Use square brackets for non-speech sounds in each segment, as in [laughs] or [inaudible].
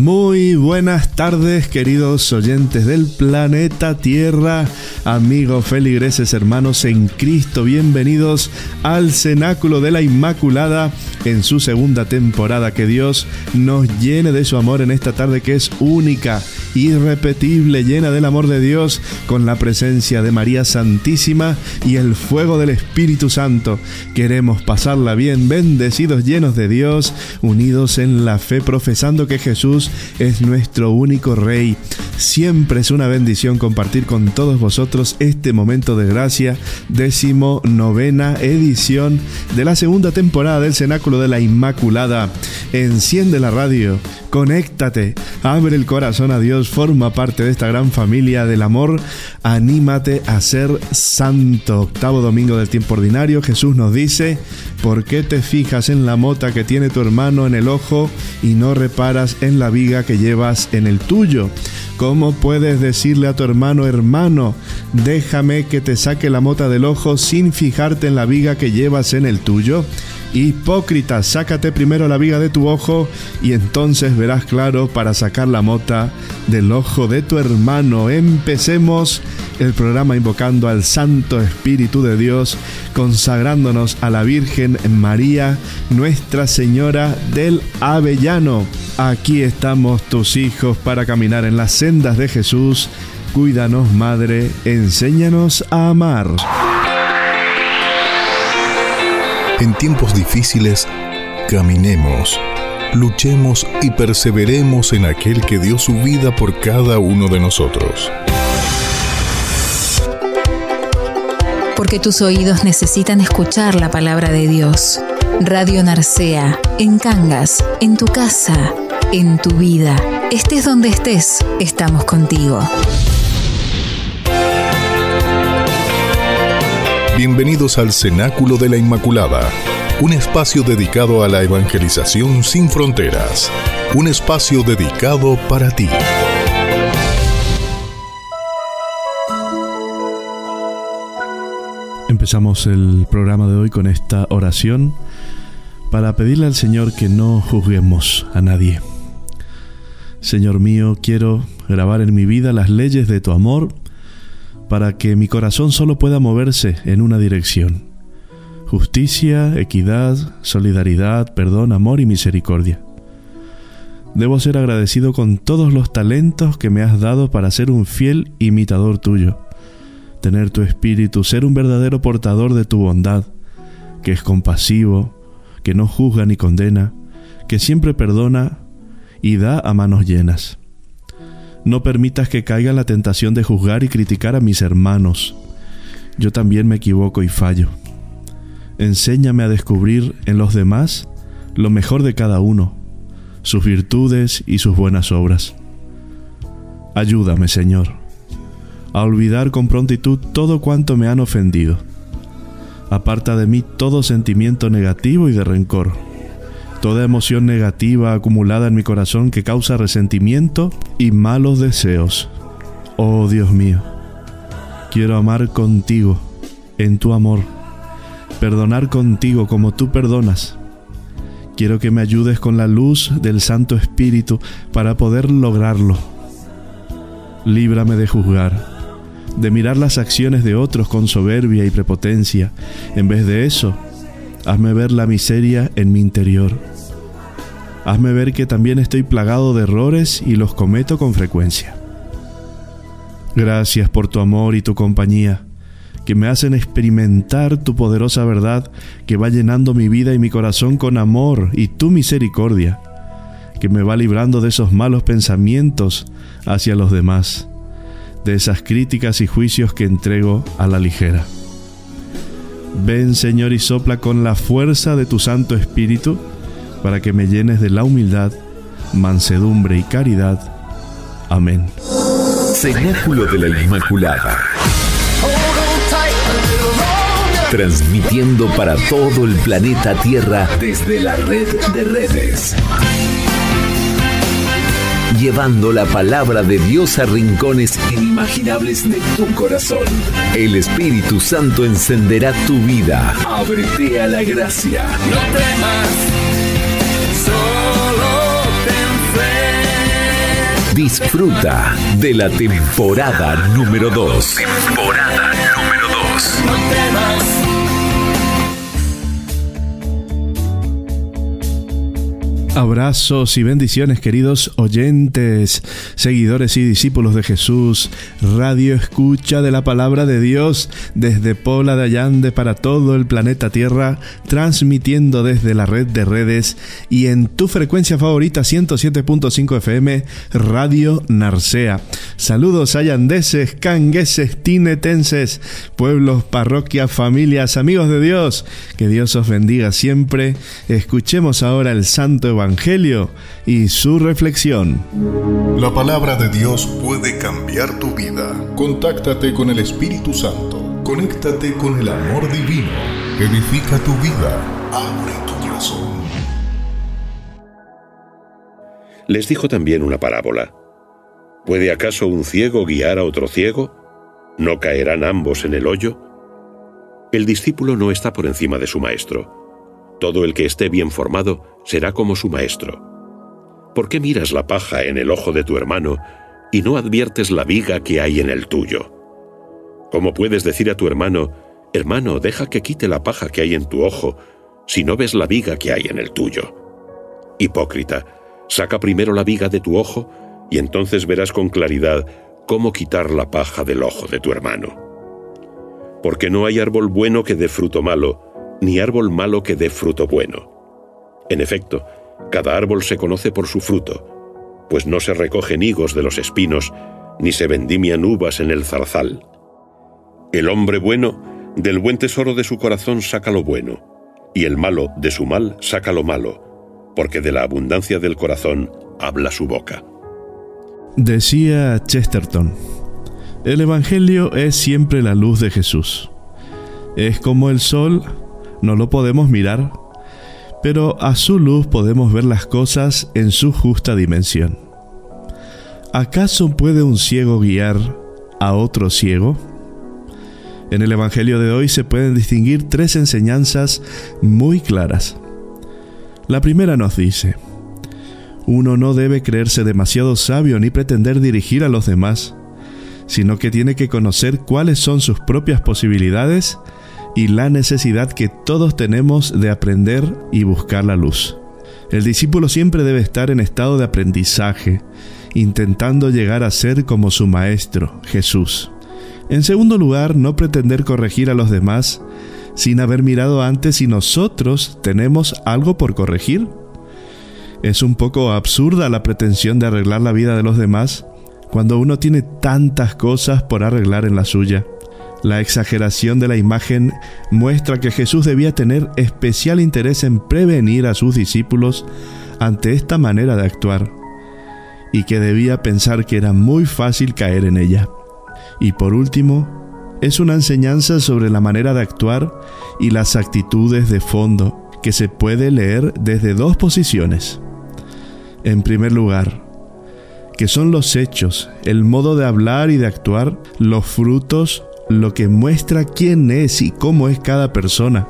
Muy buenas tardes, queridos oyentes del planeta Tierra, amigos feligreses, hermanos en Cristo, bienvenidos al Cenáculo de la Inmaculada en su segunda temporada. Que Dios nos llene de su amor en esta tarde que es única, irrepetible, llena del amor de Dios, con la presencia de María Santísima y el fuego del Espíritu Santo. Queremos pasarla bien, bendecidos, llenos de Dios, unidos en la fe, profesando que Jesús es nuestro único Rey. Siempre es una bendición compartir con todos vosotros este momento de gracia, décimo novena edición de la segunda temporada del Cenáculo de la Inmaculada. Enciende la radio, conéctate, abre el corazón a Dios, forma parte de esta gran familia del amor, anímate a ser santo. Octavo domingo del tiempo ordinario, Jesús nos dice, ¿por qué te fijas en la mota que tiene tu hermano en el ojo y no reparas en la viga que llevas en el tuyo? ¿Cómo puedes decirle a tu hermano, hermano, déjame que te saque la mota del ojo sin fijarte en la viga que llevas en el tuyo? Hipócrita, sácate primero la viga de tu ojo y entonces verás claro para sacar la mota del ojo de tu hermano. Empecemos el programa invocando al Santo Espíritu de Dios, consagrándonos a la Virgen María, Nuestra Señora del Avellano. Aquí estamos tus hijos para caminar en las sendas de Jesús. Cuídanos, Madre, enséñanos a amar. En tiempos difíciles, caminemos, luchemos y perseveremos en aquel que dio su vida por cada uno de nosotros. Porque tus oídos necesitan escuchar la palabra de Dios. Radio Narcea, en Cangas, en tu casa, en tu vida. Estés donde estés, estamos contigo. Bienvenidos al Cenáculo de la Inmaculada, un espacio dedicado a la evangelización sin fronteras, un espacio dedicado para ti. Empezamos el programa de hoy con esta oración para pedirle al Señor que no juzguemos a nadie. Señor mío, quiero grabar en mi vida las leyes de tu amor, para que mi corazón solo pueda moverse en una dirección. Justicia, equidad, solidaridad, perdón, amor y misericordia. Debo ser agradecido con todos los talentos que me has dado para ser un fiel imitador tuyo, tener tu espíritu, ser un verdadero portador de tu bondad, que es compasivo, que no juzga ni condena, que siempre perdona y da a manos llenas. No permitas que caiga la tentación de juzgar y criticar a mis hermanos. Yo también me equivoco y fallo. Enséñame a descubrir en los demás lo mejor de cada uno, sus virtudes y sus buenas obras. Ayúdame, Señor, a olvidar con prontitud todo cuanto me han ofendido. Aparta de mí todo sentimiento negativo y de rencor toda emoción negativa acumulada en mi corazón que causa resentimiento y malos deseos. Oh Dios mío, quiero amar contigo, en tu amor, perdonar contigo como tú perdonas. Quiero que me ayudes con la luz del Santo Espíritu para poder lograrlo. Líbrame de juzgar, de mirar las acciones de otros con soberbia y prepotencia. En vez de eso, hazme ver la miseria en mi interior. Hazme ver que también estoy plagado de errores y los cometo con frecuencia. Gracias por tu amor y tu compañía que me hacen experimentar tu poderosa verdad que va llenando mi vida y mi corazón con amor y tu misericordia, que me va librando de esos malos pensamientos hacia los demás, de esas críticas y juicios que entrego a la ligera. Ven Señor y sopla con la fuerza de tu Santo Espíritu para que me llenes de la humildad, mansedumbre y caridad. Amén. Cenáculo de la Inmaculada transmitiendo para todo el planeta Tierra desde la red de redes. Llevando la palabra de Dios a rincones inimaginables de tu corazón. El Espíritu Santo encenderá tu vida. Ábrete a la gracia. No temas. Disfruta de la temporada número 2. Temporada Abrazos y bendiciones queridos oyentes, seguidores y discípulos de Jesús, radio escucha de la palabra de Dios desde Pola de Allande para todo el planeta Tierra, transmitiendo desde la red de redes y en tu frecuencia favorita 107.5 FM, Radio Narcea. Saludos allandeses, cangueses, tinetenses, pueblos, parroquias, familias, amigos de Dios, que Dios os bendiga siempre. Escuchemos ahora el Santo Evangelio Evangelio y su reflexión. La palabra de Dios puede cambiar tu vida. Contáctate con el Espíritu Santo. Conéctate con el amor divino. Edifica tu vida. Abre tu corazón. Les dijo también una parábola. ¿Puede acaso un ciego guiar a otro ciego? ¿No caerán ambos en el hoyo? El discípulo no está por encima de su maestro todo el que esté bien formado será como su maestro. ¿Por qué miras la paja en el ojo de tu hermano y no adviertes la viga que hay en el tuyo? ¿Cómo puedes decir a tu hermano, hermano, deja que quite la paja que hay en tu ojo, si no ves la viga que hay en el tuyo? Hipócrita, saca primero la viga de tu ojo y entonces verás con claridad cómo quitar la paja del ojo de tu hermano. Porque no hay árbol bueno que dé fruto malo, ni árbol malo que dé fruto bueno. En efecto, cada árbol se conoce por su fruto, pues no se recogen higos de los espinos, ni se vendimian uvas en el zarzal. El hombre bueno, del buen tesoro de su corazón saca lo bueno, y el malo de su mal saca lo malo, porque de la abundancia del corazón habla su boca. Decía Chesterton, el Evangelio es siempre la luz de Jesús. Es como el sol no lo podemos mirar, pero a su luz podemos ver las cosas en su justa dimensión. ¿Acaso puede un ciego guiar a otro ciego? En el Evangelio de hoy se pueden distinguir tres enseñanzas muy claras. La primera nos dice, uno no debe creerse demasiado sabio ni pretender dirigir a los demás, sino que tiene que conocer cuáles son sus propias posibilidades y la necesidad que todos tenemos de aprender y buscar la luz. El discípulo siempre debe estar en estado de aprendizaje, intentando llegar a ser como su Maestro, Jesús. En segundo lugar, no pretender corregir a los demás sin haber mirado antes si nosotros tenemos algo por corregir. Es un poco absurda la pretensión de arreglar la vida de los demás cuando uno tiene tantas cosas por arreglar en la suya. La exageración de la imagen muestra que Jesús debía tener especial interés en prevenir a sus discípulos ante esta manera de actuar y que debía pensar que era muy fácil caer en ella. Y por último, es una enseñanza sobre la manera de actuar y las actitudes de fondo que se puede leer desde dos posiciones. En primer lugar, que son los hechos, el modo de hablar y de actuar, los frutos lo que muestra quién es y cómo es cada persona.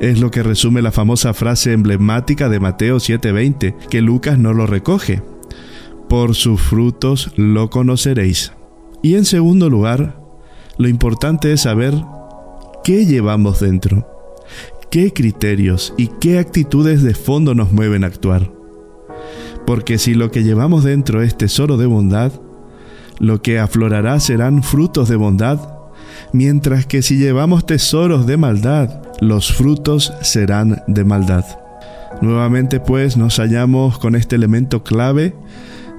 Es lo que resume la famosa frase emblemática de Mateo 7:20, que Lucas no lo recoge. Por sus frutos lo conoceréis. Y en segundo lugar, lo importante es saber qué llevamos dentro, qué criterios y qué actitudes de fondo nos mueven a actuar. Porque si lo que llevamos dentro es tesoro de bondad, lo que aflorará serán frutos de bondad, mientras que si llevamos tesoros de maldad, los frutos serán de maldad. Nuevamente pues nos hallamos con este elemento clave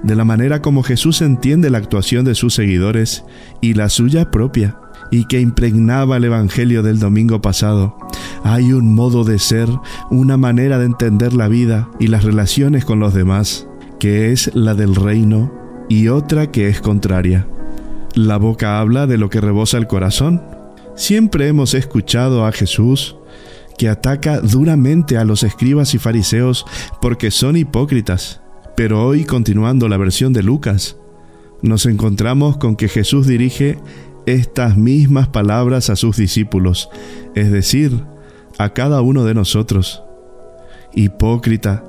de la manera como Jesús entiende la actuación de sus seguidores y la suya propia, y que impregnaba el Evangelio del domingo pasado. Hay un modo de ser, una manera de entender la vida y las relaciones con los demás, que es la del reino, y otra que es contraria. La boca habla de lo que rebosa el corazón. Siempre hemos escuchado a Jesús que ataca duramente a los escribas y fariseos porque son hipócritas pero hoy, continuando la versión de Lucas, nos encontramos con que Jesús dirige estas mismas palabras a sus discípulos, es decir, a cada uno de nosotros. Hipócrita,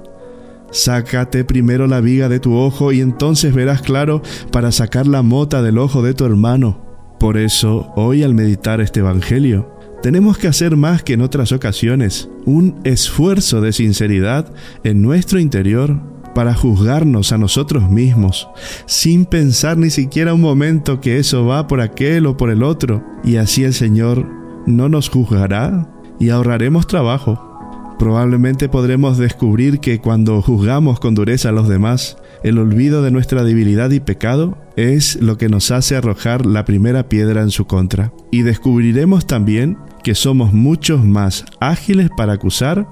sácate primero la viga de tu ojo y entonces verás claro para sacar la mota del ojo de tu hermano. Por eso, hoy al meditar este Evangelio, tenemos que hacer más que en otras ocasiones, un esfuerzo de sinceridad en nuestro interior para juzgarnos a nosotros mismos, sin pensar ni siquiera un momento que eso va por aquel o por el otro, y así el Señor no nos juzgará y ahorraremos trabajo. Probablemente podremos descubrir que cuando juzgamos con dureza a los demás, el olvido de nuestra debilidad y pecado es lo que nos hace arrojar la primera piedra en su contra. Y descubriremos también que somos muchos más ágiles para acusar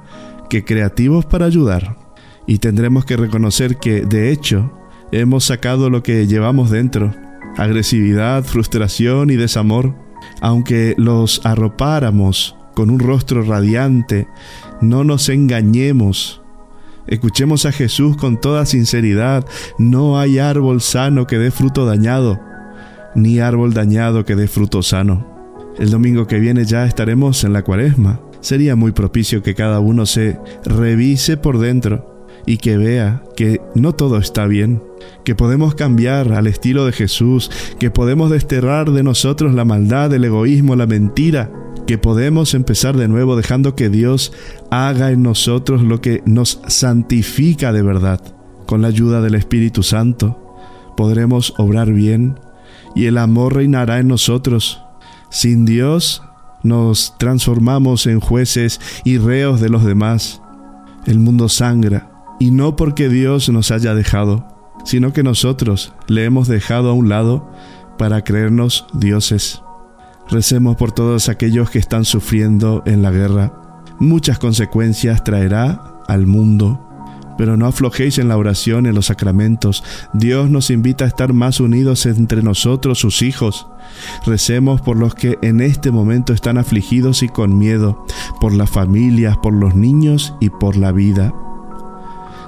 que creativos para ayudar y tendremos que reconocer que, de hecho, hemos sacado lo que llevamos dentro, agresividad, frustración y desamor. Aunque los arropáramos con un rostro radiante, no nos engañemos. Escuchemos a Jesús con toda sinceridad, no hay árbol sano que dé fruto dañado, ni árbol dañado que dé fruto sano. El domingo que viene ya estaremos en la cuaresma. Sería muy propicio que cada uno se revise por dentro y que vea que no todo está bien, que podemos cambiar al estilo de Jesús, que podemos desterrar de nosotros la maldad, el egoísmo, la mentira, que podemos empezar de nuevo dejando que Dios haga en nosotros lo que nos santifica de verdad. Con la ayuda del Espíritu Santo podremos obrar bien y el amor reinará en nosotros. Sin Dios nos transformamos en jueces y reos de los demás. El mundo sangra y no porque Dios nos haya dejado, sino que nosotros le hemos dejado a un lado para creernos dioses. Recemos por todos aquellos que están sufriendo en la guerra. Muchas consecuencias traerá al mundo, pero no aflojéis en la oración, en los sacramentos. Dios nos invita a estar más unidos entre nosotros, sus hijos. Recemos por los que en este momento están afligidos y con miedo, por las familias, por los niños y por la vida.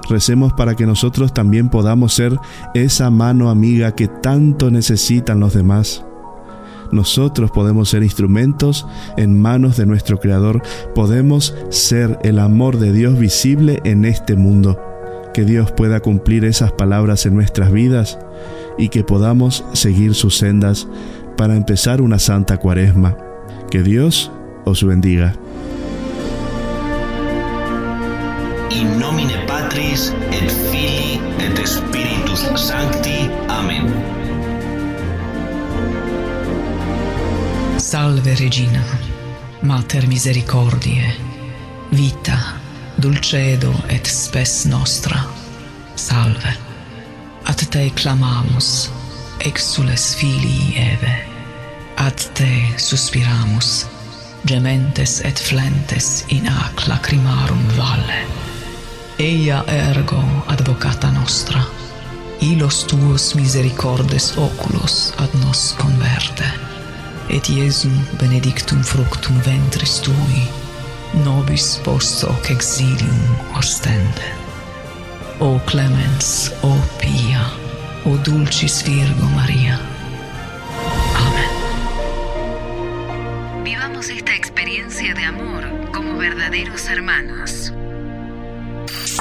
Recemos para que nosotros también podamos ser esa mano amiga que tanto necesitan los demás. Nosotros podemos ser instrumentos en manos de nuestro Creador, podemos ser el amor de Dios visible en este mundo. Que Dios pueda cumplir esas palabras en nuestras vidas y que podamos seguir sus sendas para empezar una santa cuaresma. Que Dios os bendiga. in nomine Patris et Filii et Spiritus Sancti. Amen. Salve Regina, Mater Misericordiae, vita, dulcedo et spes nostra. Salve. Ad te clamamus, exules filii Eve. Ad te suspiramus, gementes et flentes in ac lacrimarum valle eia ergo advocata nostra, ilos tuos misericordes oculos ad nos converte, et Iesum benedictum fructum ventris tui, nobis post hoc exilium ostende. O clemens, o pia, o dulcis Virgo Maria. Amén. Vivamos esta experiencia de amor como verdaderos hermanos.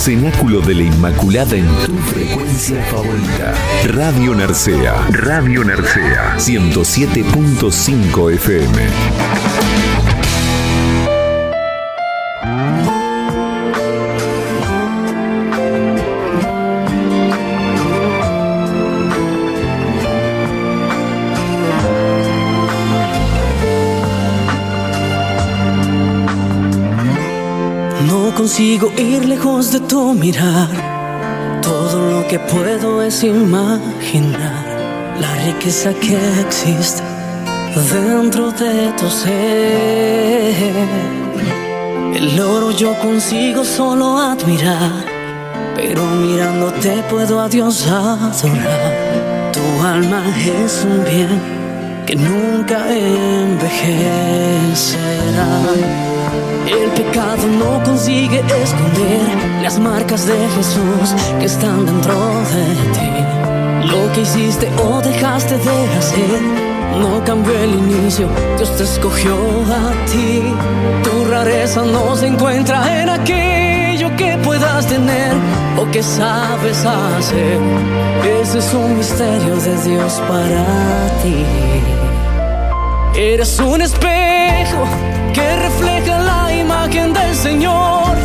Cenáculo de la Inmaculada en tu frecuencia favorita. Radio Narcea. Radio Narcea. 107.5 FM. Consigo ir lejos de tu mirar. Todo lo que puedo es imaginar la riqueza que existe dentro de tu ser. El oro yo consigo solo admirar, pero mirándote puedo a Dios adorar. Tu alma es un bien que nunca envejecerá. El pecado no consigue esconder las marcas de Jesús que están dentro de ti. Lo que hiciste o dejaste de hacer no cambió el inicio, Dios te escogió a ti. Tu rareza no se encuentra en aquello que puedas tener o que sabes hacer. Ese es un misterio de Dios para ti. Eres un espejo que refleja la imagen del Señor.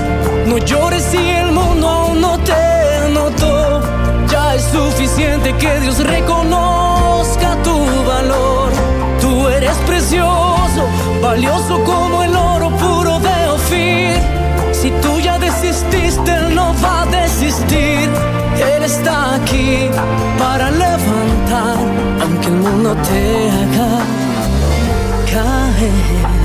No llores si el mundo aún no te notó. Ya es suficiente que Dios reconozca tu valor. Tú eres precioso, valioso como el oro puro de Ofir. Si tú ya desististe, Él no va a desistir. Él está aquí para levantar, aunque el mundo te haga caer.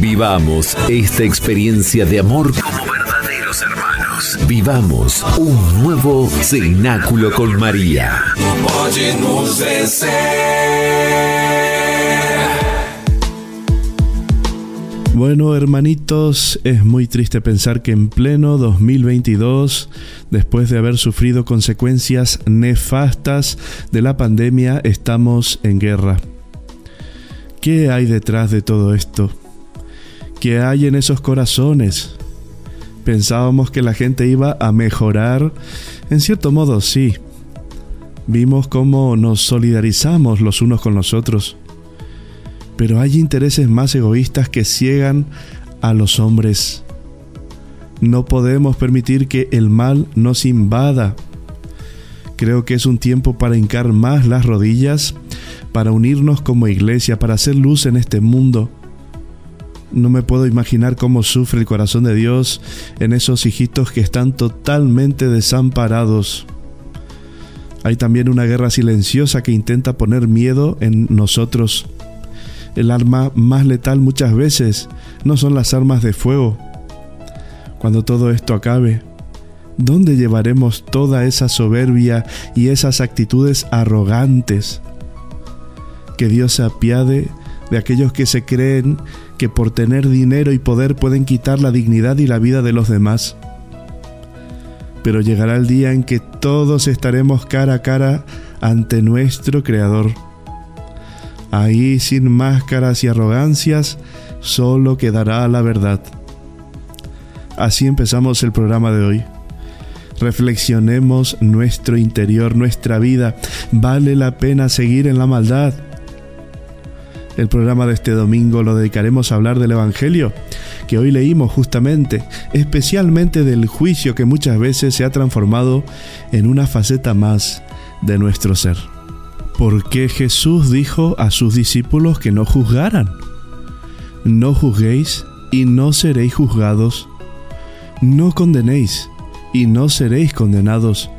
Vivamos esta experiencia de amor como verdaderos hermanos. Vivamos un nuevo cenáculo con María. Bueno, hermanitos, es muy triste pensar que en pleno 2022, después de haber sufrido consecuencias nefastas de la pandemia, estamos en guerra. ¿Qué hay detrás de todo esto? ¿Qué hay en esos corazones? Pensábamos que la gente iba a mejorar. En cierto modo, sí. Vimos cómo nos solidarizamos los unos con los otros. Pero hay intereses más egoístas que ciegan a los hombres. No podemos permitir que el mal nos invada. Creo que es un tiempo para hincar más las rodillas, para unirnos como iglesia, para hacer luz en este mundo no me puedo imaginar cómo sufre el corazón de Dios en esos hijitos que están totalmente desamparados. Hay también una guerra silenciosa que intenta poner miedo en nosotros. El arma más letal muchas veces no son las armas de fuego. Cuando todo esto acabe, ¿dónde llevaremos toda esa soberbia y esas actitudes arrogantes? Que Dios se apiade de aquellos que se creen que por tener dinero y poder pueden quitar la dignidad y la vida de los demás. Pero llegará el día en que todos estaremos cara a cara ante nuestro Creador. Ahí sin máscaras y arrogancias, solo quedará la verdad. Así empezamos el programa de hoy. Reflexionemos nuestro interior, nuestra vida. ¿Vale la pena seguir en la maldad? El programa de este domingo lo dedicaremos a hablar del Evangelio, que hoy leímos justamente, especialmente del juicio que muchas veces se ha transformado en una faceta más de nuestro ser. Porque Jesús dijo a sus discípulos que no juzgaran. No juzguéis y no seréis juzgados. No condenéis y no seréis condenados.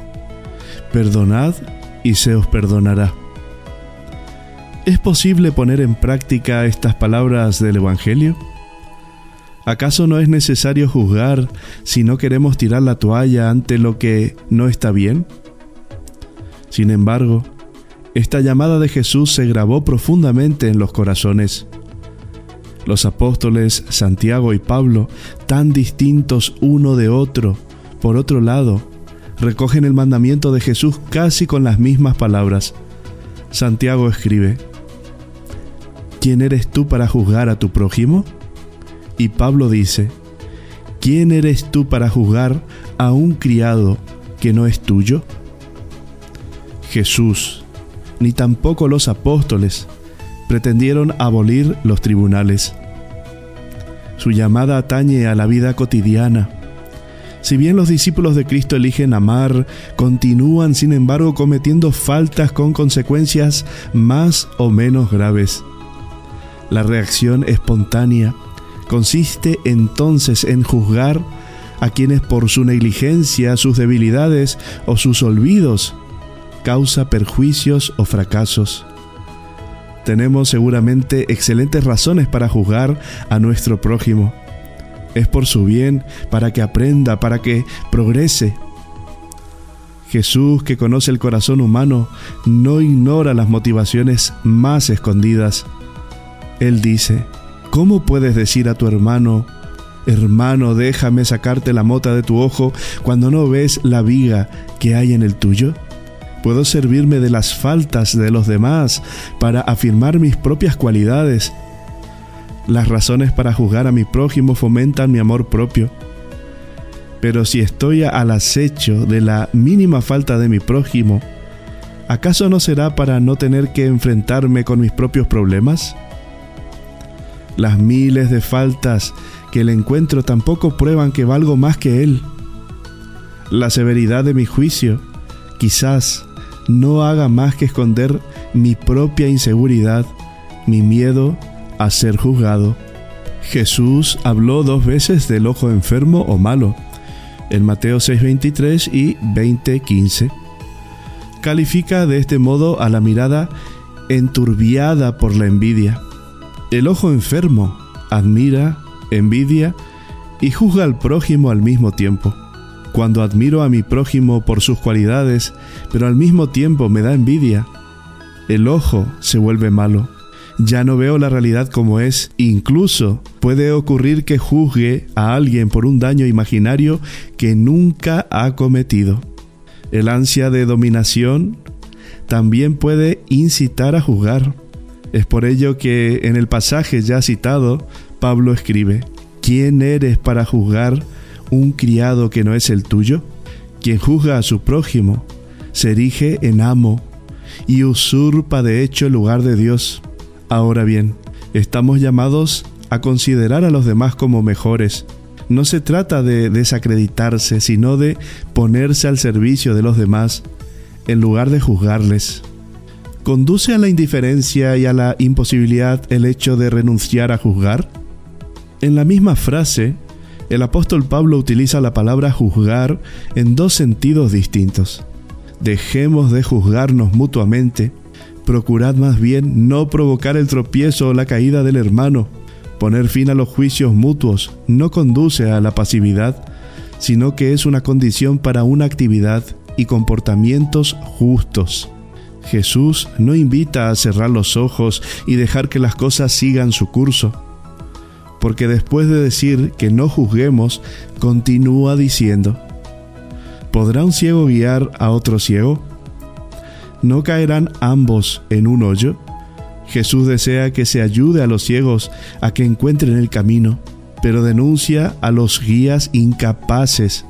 Perdonad y se os perdonará. ¿Es posible poner en práctica estas palabras del Evangelio? ¿Acaso no es necesario juzgar si no queremos tirar la toalla ante lo que no está bien? Sin embargo, esta llamada de Jesús se grabó profundamente en los corazones. Los apóstoles Santiago y Pablo, tan distintos uno de otro, por otro lado, recogen el mandamiento de Jesús casi con las mismas palabras. Santiago escribe, ¿quién eres tú para juzgar a tu prójimo? Y Pablo dice, ¿quién eres tú para juzgar a un criado que no es tuyo? Jesús, ni tampoco los apóstoles, pretendieron abolir los tribunales. Su llamada atañe a la vida cotidiana. Si bien los discípulos de Cristo eligen amar, continúan sin embargo cometiendo faltas con consecuencias más o menos graves. La reacción espontánea consiste entonces en juzgar a quienes por su negligencia, sus debilidades o sus olvidos causa perjuicios o fracasos. Tenemos seguramente excelentes razones para juzgar a nuestro prójimo. Es por su bien, para que aprenda, para que progrese. Jesús, que conoce el corazón humano, no ignora las motivaciones más escondidas. Él dice, ¿cómo puedes decir a tu hermano, hermano, déjame sacarte la mota de tu ojo cuando no ves la viga que hay en el tuyo? Puedo servirme de las faltas de los demás para afirmar mis propias cualidades. Las razones para juzgar a mi prójimo fomentan mi amor propio. Pero si estoy al acecho de la mínima falta de mi prójimo, ¿acaso no será para no tener que enfrentarme con mis propios problemas? Las miles de faltas que le encuentro tampoco prueban que valgo más que él. La severidad de mi juicio quizás no haga más que esconder mi propia inseguridad, mi miedo a ser juzgado. Jesús habló dos veces del ojo enfermo o malo, en Mateo 6:23 y 20:15. Califica de este modo a la mirada enturbiada por la envidia. El ojo enfermo admira, envidia y juzga al prójimo al mismo tiempo. Cuando admiro a mi prójimo por sus cualidades, pero al mismo tiempo me da envidia, el ojo se vuelve malo. Ya no veo la realidad como es. Incluso puede ocurrir que juzgue a alguien por un daño imaginario que nunca ha cometido. El ansia de dominación también puede incitar a juzgar. Es por ello que en el pasaje ya citado, Pablo escribe, ¿quién eres para juzgar un criado que no es el tuyo? Quien juzga a su prójimo se erige en amo y usurpa de hecho el lugar de Dios. Ahora bien, estamos llamados a considerar a los demás como mejores. No se trata de desacreditarse, sino de ponerse al servicio de los demás en lugar de juzgarles. ¿Conduce a la indiferencia y a la imposibilidad el hecho de renunciar a juzgar? En la misma frase, el apóstol Pablo utiliza la palabra juzgar en dos sentidos distintos. Dejemos de juzgarnos mutuamente, procurad más bien no provocar el tropiezo o la caída del hermano. Poner fin a los juicios mutuos no conduce a la pasividad, sino que es una condición para una actividad y comportamientos justos. Jesús no invita a cerrar los ojos y dejar que las cosas sigan su curso, porque después de decir que no juzguemos, continúa diciendo, ¿podrá un ciego guiar a otro ciego? ¿No caerán ambos en un hoyo? Jesús desea que se ayude a los ciegos a que encuentren el camino, pero denuncia a los guías incapaces.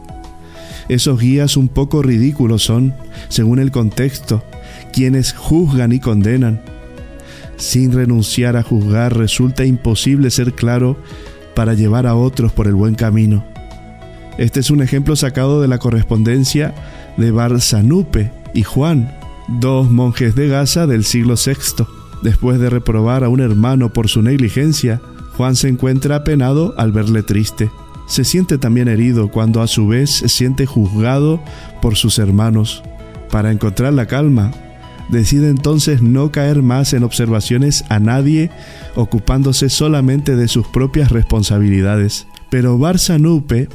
Esos guías un poco ridículos son, según el contexto, quienes juzgan y condenan. sin renunciar a juzgar resulta imposible ser claro para llevar a otros por el buen camino. Este es un ejemplo sacado de la correspondencia de Barzanupe y Juan, dos monjes de Gaza del siglo VI. Después de reprobar a un hermano por su negligencia, Juan se encuentra apenado al verle triste. Se siente también herido cuando a su vez se siente juzgado por sus hermanos. Para encontrar la calma, decide entonces no caer más en observaciones a nadie, ocupándose solamente de sus propias responsabilidades. Pero Barzanupe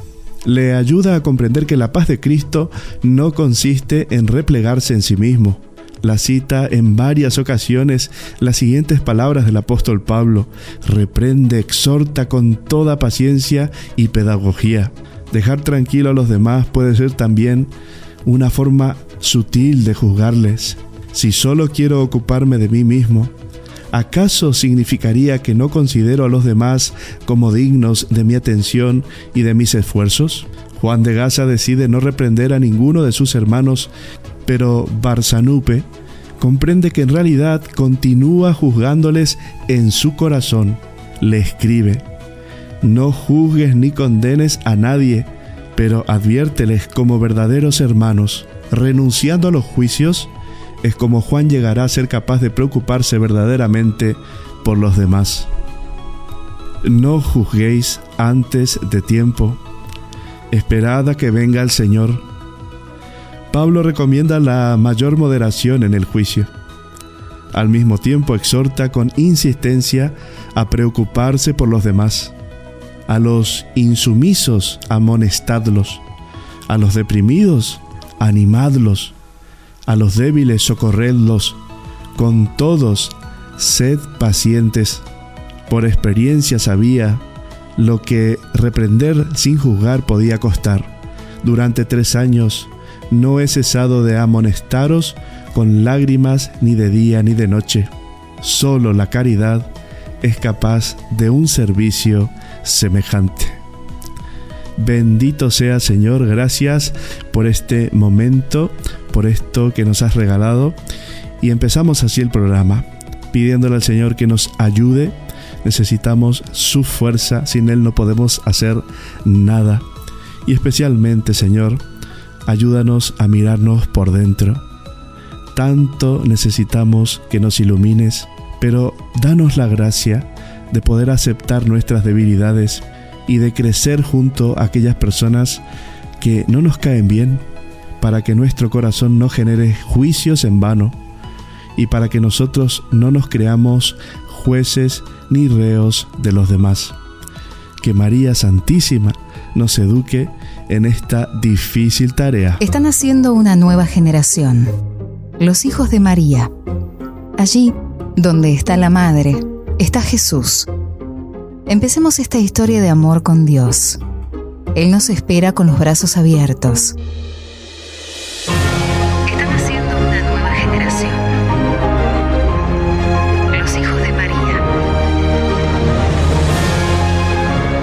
le ayuda a comprender que la paz de Cristo no consiste en replegarse en sí mismo. La cita en varias ocasiones las siguientes palabras del apóstol Pablo. Reprende, exhorta con toda paciencia y pedagogía. Dejar tranquilo a los demás puede ser también una forma sutil de juzgarles. Si solo quiero ocuparme de mí mismo, ¿acaso significaría que no considero a los demás como dignos de mi atención y de mis esfuerzos? Juan de Gaza decide no reprender a ninguno de sus hermanos, pero Barzanupe comprende que en realidad continúa juzgándoles en su corazón. Le escribe, no juzgues ni condenes a nadie, pero adviérteles como verdaderos hermanos. Renunciando a los juicios, es como Juan llegará a ser capaz de preocuparse verdaderamente por los demás. No juzguéis antes de tiempo. Esperad a que venga el Señor. Pablo recomienda la mayor moderación en el juicio. Al mismo tiempo exhorta con insistencia a preocuparse por los demás. A los insumisos amonestadlos. A los deprimidos animadlos a los débiles socorredlos, con todos sed pacientes. Por experiencia sabía lo que reprender sin juzgar podía costar. Durante tres años no he cesado de amonestaros con lágrimas ni de día ni de noche. Solo la caridad es capaz de un servicio semejante. Bendito sea Señor, gracias por este momento por esto que nos has regalado. Y empezamos así el programa, pidiéndole al Señor que nos ayude. Necesitamos su fuerza, sin Él no podemos hacer nada. Y especialmente, Señor, ayúdanos a mirarnos por dentro. Tanto necesitamos que nos ilumines, pero danos la gracia de poder aceptar nuestras debilidades y de crecer junto a aquellas personas que no nos caen bien, para que nuestro corazón no genere juicios en vano y para que nosotros no nos creamos jueces ni reos de los demás. Que María Santísima nos eduque en esta difícil tarea. Están haciendo una nueva generación, los hijos de María. Allí, donde está la Madre, está Jesús. Empecemos esta historia de amor con Dios. Él nos espera con los brazos abiertos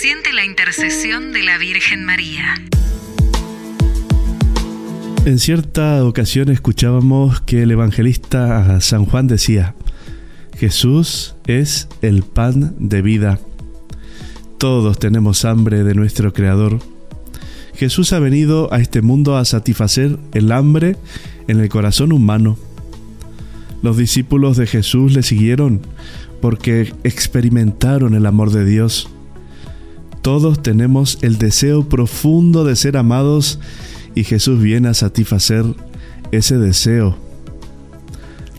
Siente la intercesión de la Virgen María. En cierta ocasión escuchábamos que el evangelista San Juan decía, Jesús es el pan de vida. Todos tenemos hambre de nuestro Creador. Jesús ha venido a este mundo a satisfacer el hambre en el corazón humano. Los discípulos de Jesús le siguieron porque experimentaron el amor de Dios todos tenemos el deseo profundo de ser amados y Jesús viene a satisfacer ese deseo.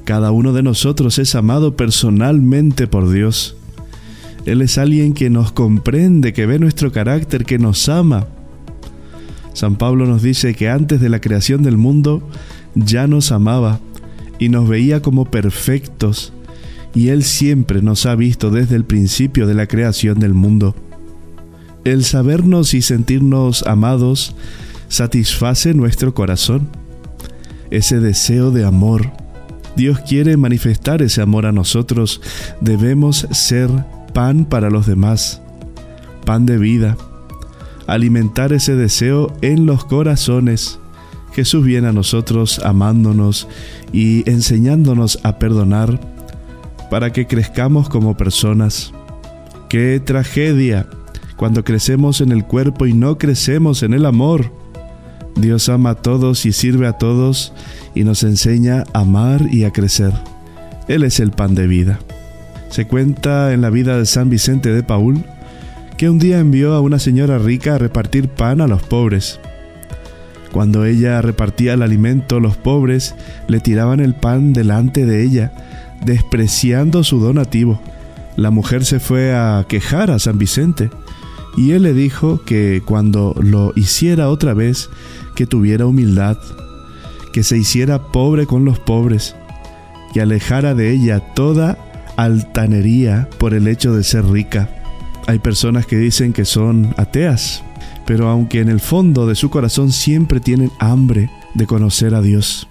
Cada uno de nosotros es amado personalmente por Dios. Él es alguien que nos comprende, que ve nuestro carácter, que nos ama. San Pablo nos dice que antes de la creación del mundo ya nos amaba y nos veía como perfectos y Él siempre nos ha visto desde el principio de la creación del mundo. El sabernos y sentirnos amados satisface nuestro corazón, ese deseo de amor. Dios quiere manifestar ese amor a nosotros. Debemos ser pan para los demás, pan de vida, alimentar ese deseo en los corazones. Jesús viene a nosotros amándonos y enseñándonos a perdonar para que crezcamos como personas. ¡Qué tragedia! Cuando crecemos en el cuerpo y no crecemos en el amor. Dios ama a todos y sirve a todos y nos enseña a amar y a crecer. Él es el pan de vida. Se cuenta en la vida de San Vicente de Paul que un día envió a una señora rica a repartir pan a los pobres. Cuando ella repartía el alimento, los pobres le tiraban el pan delante de ella despreciando su donativo. La mujer se fue a quejar a San Vicente y él le dijo que cuando lo hiciera otra vez, que tuviera humildad, que se hiciera pobre con los pobres, que alejara de ella toda altanería por el hecho de ser rica. Hay personas que dicen que son ateas, pero aunque en el fondo de su corazón siempre tienen hambre de conocer a Dios.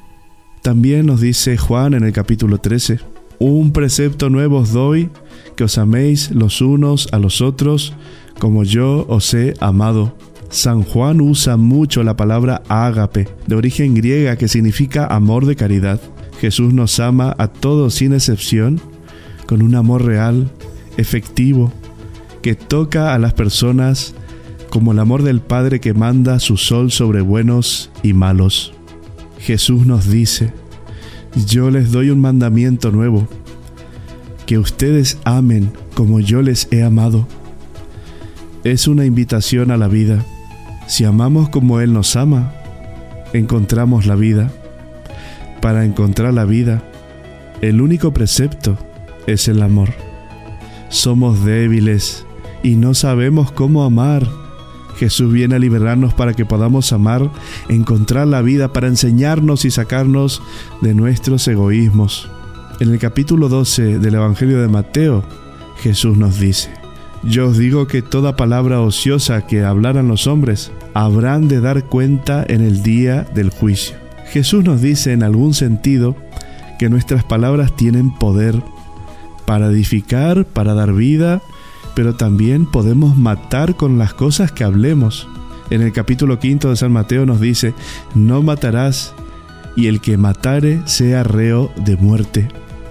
También nos dice Juan en el capítulo 13, un precepto nuevo os doy, que os améis los unos a los otros, como yo os he amado. San Juan usa mucho la palabra ágape, de origen griega que significa amor de caridad. Jesús nos ama a todos sin excepción, con un amor real, efectivo, que toca a las personas como el amor del Padre que manda su sol sobre buenos y malos. Jesús nos dice, yo les doy un mandamiento nuevo, que ustedes amen como yo les he amado. Es una invitación a la vida. Si amamos como Él nos ama, encontramos la vida. Para encontrar la vida, el único precepto es el amor. Somos débiles y no sabemos cómo amar. Jesús viene a liberarnos para que podamos amar, encontrar la vida, para enseñarnos y sacarnos de nuestros egoísmos. En el capítulo 12 del Evangelio de Mateo, Jesús nos dice, Yo os digo que toda palabra ociosa que hablaran los hombres habrán de dar cuenta en el día del juicio. Jesús nos dice en algún sentido que nuestras palabras tienen poder para edificar, para dar vida, pero también podemos matar con las cosas que hablemos. En el capítulo quinto de San Mateo nos dice, no matarás, y el que matare sea reo de muerte.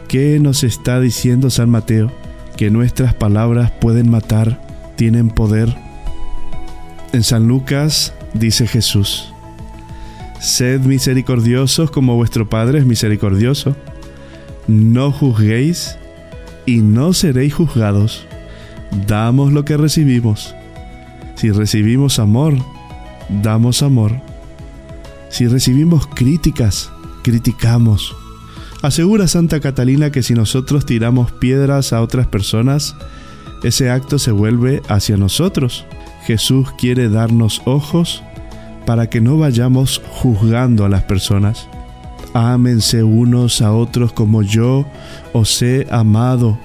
¿Qué nos está diciendo San Mateo? Que nuestras palabras pueden matar, tienen poder. En San Lucas dice Jesús, Sed misericordiosos como vuestro Padre es misericordioso. No juzguéis y no seréis juzgados damos lo que recibimos. Si recibimos amor, damos amor. Si recibimos críticas, criticamos. Asegura Santa Catalina que si nosotros tiramos piedras a otras personas, ese acto se vuelve hacia nosotros. Jesús quiere darnos ojos para que no vayamos juzgando a las personas. Ámense unos a otros como yo os he amado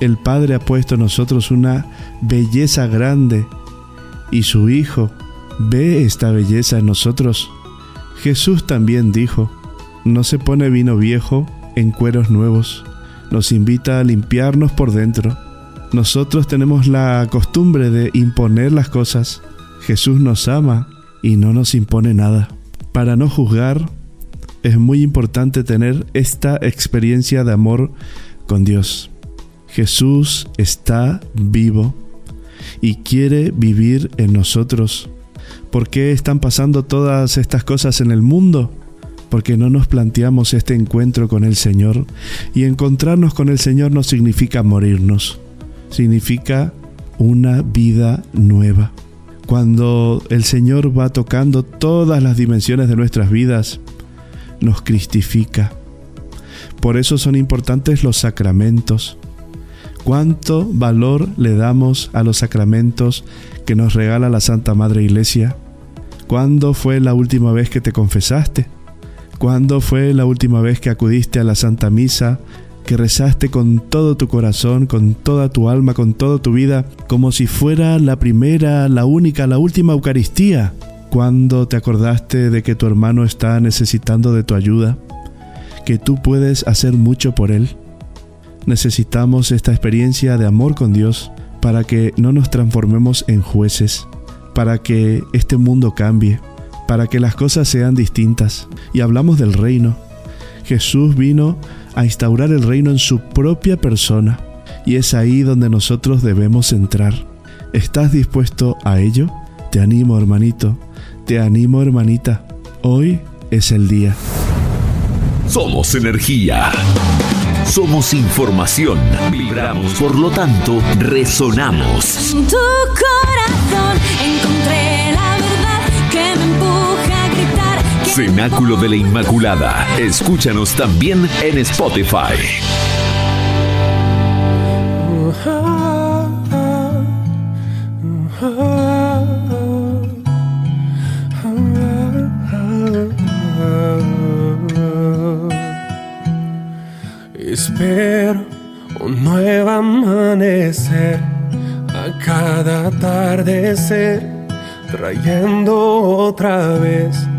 el Padre ha puesto en nosotros una belleza grande y su Hijo ve esta belleza en nosotros. Jesús también dijo, no se pone vino viejo en cueros nuevos, nos invita a limpiarnos por dentro. Nosotros tenemos la costumbre de imponer las cosas. Jesús nos ama y no nos impone nada. Para no juzgar, es muy importante tener esta experiencia de amor con Dios. Jesús está vivo y quiere vivir en nosotros. ¿Por qué están pasando todas estas cosas en el mundo? Porque no nos planteamos este encuentro con el Señor. Y encontrarnos con el Señor no significa morirnos, significa una vida nueva. Cuando el Señor va tocando todas las dimensiones de nuestras vidas, nos cristifica. Por eso son importantes los sacramentos ¿Cuánto valor le damos a los sacramentos que nos regala la Santa Madre Iglesia? ¿Cuándo fue la última vez que te confesaste? ¿Cuándo fue la última vez que acudiste a la Santa Misa que rezaste con todo tu corazón, con toda tu alma, con toda tu vida, como si fuera la primera, la única, la última Eucaristía, cuando te acordaste de que tu hermano está necesitando de tu ayuda, que tú puedes hacer mucho por él. Necesitamos esta experiencia de amor con Dios para que no nos transformemos en jueces, para que este mundo cambie, para que las cosas sean distintas. Y hablamos del reino. Jesús vino a instaurar el reino en su propia persona. Y es ahí donde nosotros debemos entrar. ¿Estás dispuesto a ello? Te animo, hermanito. Te animo, hermanita. Hoy es el día. Somos energía. Somos información. Vibramos, por lo tanto, resonamos. En tu corazón encontré la verdad que Cenáculo de la Inmaculada. Escúchanos también en Spotify. Espero un nuevo amanecer a cada atardecer, trayendo otra vez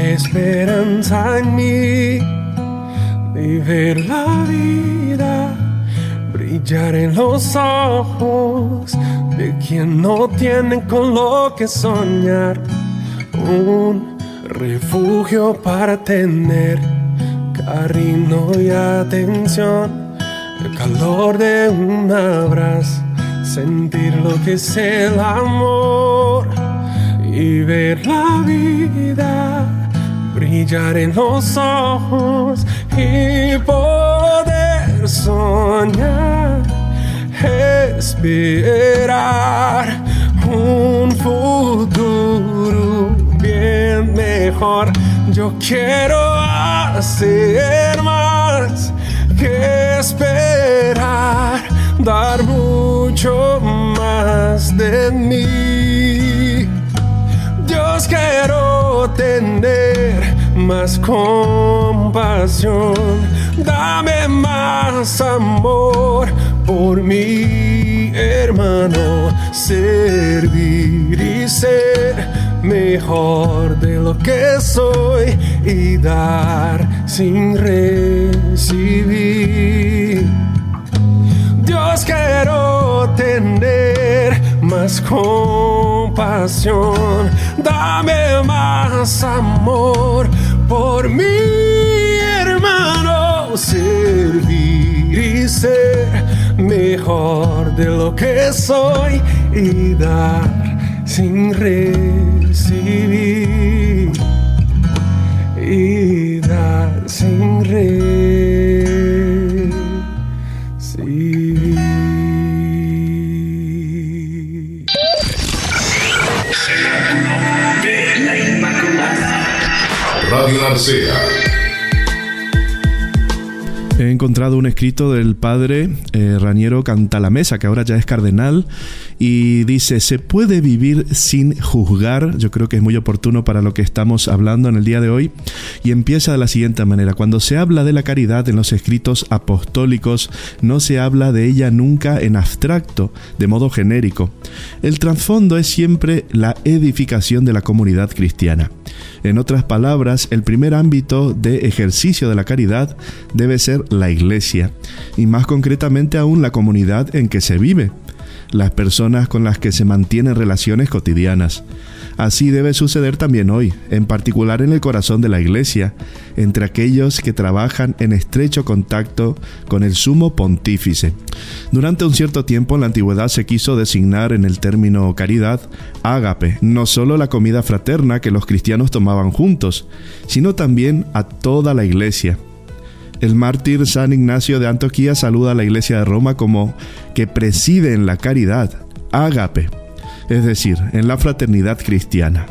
esperanza en mí ver la vida brillar en los ojos de quien no tiene con lo que soñar, un refugio para tener cariño y atención, el calor de un abrazo, sentir lo que es el amor y ver la vida brillar en los ojos y poder soñar, esperar un futuro bien mejor. Yo quiero hacer más que esperar, dar mucho más de mí. Más compasión, dame más amor por mi hermano, servir y ser mejor de lo que soy y dar sin recibir. Dios quiero tener más compasión, dame más amor por mi hermano, servir y ser mejor de lo que soy y dar sin recibir He encontrado un escrito del padre eh, Raniero Cantalamesa, que ahora ya es cardenal, y dice, ¿se puede vivir sin juzgar? Yo creo que es muy oportuno para lo que estamos hablando en el día de hoy. Y empieza de la siguiente manera, cuando se habla de la caridad en los escritos apostólicos, no se habla de ella nunca en abstracto, de modo genérico. El trasfondo es siempre la edificación de la comunidad cristiana. En otras palabras, el primer ámbito de ejercicio de la caridad debe ser la iglesia, y más concretamente aún la comunidad en que se vive, las personas con las que se mantienen relaciones cotidianas. Así debe suceder también hoy, en particular en el corazón de la Iglesia, entre aquellos que trabajan en estrecho contacto con el sumo pontífice. Durante un cierto tiempo en la antigüedad se quiso designar en el término caridad ágape, no solo la comida fraterna que los cristianos tomaban juntos, sino también a toda la Iglesia. El mártir San Ignacio de Antioquía saluda a la Iglesia de Roma como que preside en la caridad, ágape, es decir, en la fraternidad cristiana.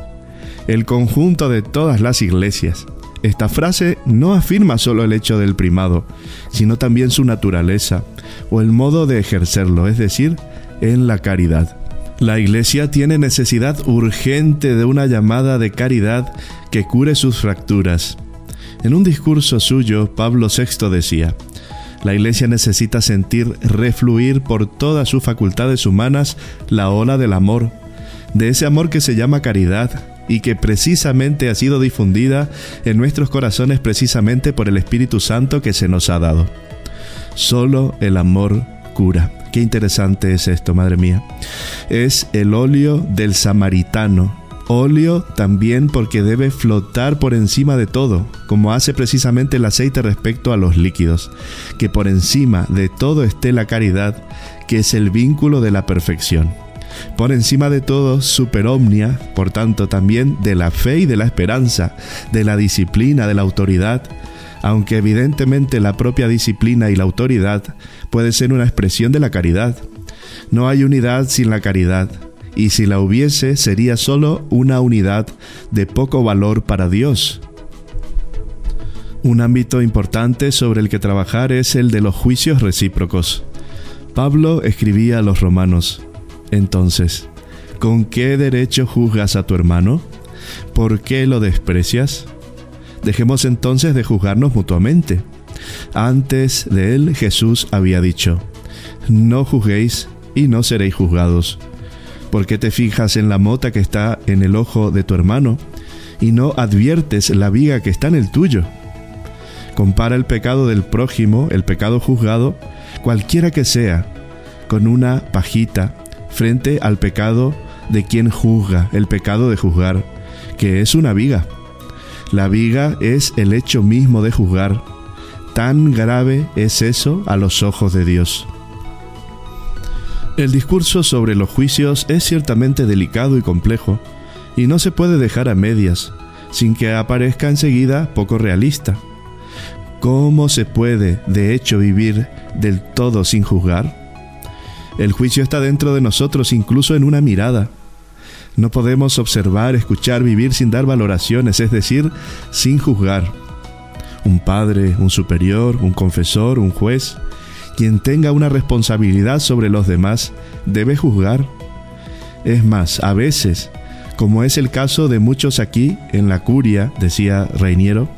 El conjunto de todas las iglesias. Esta frase no afirma solo el hecho del primado, sino también su naturaleza o el modo de ejercerlo, es decir, en la caridad. La Iglesia tiene necesidad urgente de una llamada de caridad que cure sus fracturas. En un discurso suyo, Pablo VI decía, La iglesia necesita sentir refluir por todas sus facultades humanas la ola del amor, de ese amor que se llama caridad y que precisamente ha sido difundida en nuestros corazones precisamente por el Espíritu Santo que se nos ha dado. Solo el amor cura. Qué interesante es esto, madre mía. Es el óleo del samaritano. Óleo también porque debe flotar por encima de todo, como hace precisamente el aceite respecto a los líquidos. Que por encima de todo esté la caridad, que es el vínculo de la perfección. Por encima de todo, superomnia, por tanto también de la fe y de la esperanza, de la disciplina, de la autoridad, aunque evidentemente la propia disciplina y la autoridad puede ser una expresión de la caridad. No hay unidad sin la caridad, y si la hubiese sería solo una unidad de poco valor para Dios. Un ámbito importante sobre el que trabajar es el de los juicios recíprocos. Pablo escribía a los romanos, entonces, ¿con qué derecho juzgas a tu hermano? ¿Por qué lo desprecias? Dejemos entonces de juzgarnos mutuamente. Antes de él Jesús había dicho, no juzguéis y no seréis juzgados. ¿Por qué te fijas en la mota que está en el ojo de tu hermano y no adviertes la viga que está en el tuyo? Compara el pecado del prójimo, el pecado juzgado, cualquiera que sea, con una pajita frente al pecado de quien juzga, el pecado de juzgar, que es una viga. La viga es el hecho mismo de juzgar. Tan grave es eso a los ojos de Dios. El discurso sobre los juicios es ciertamente delicado y complejo, y no se puede dejar a medias, sin que aparezca enseguida poco realista. ¿Cómo se puede, de hecho, vivir del todo sin juzgar? El juicio está dentro de nosotros, incluso en una mirada. No podemos observar, escuchar, vivir sin dar valoraciones, es decir, sin juzgar. Un padre, un superior, un confesor, un juez, quien tenga una responsabilidad sobre los demás, debe juzgar. Es más, a veces, como es el caso de muchos aquí en la curia, decía Reiniero,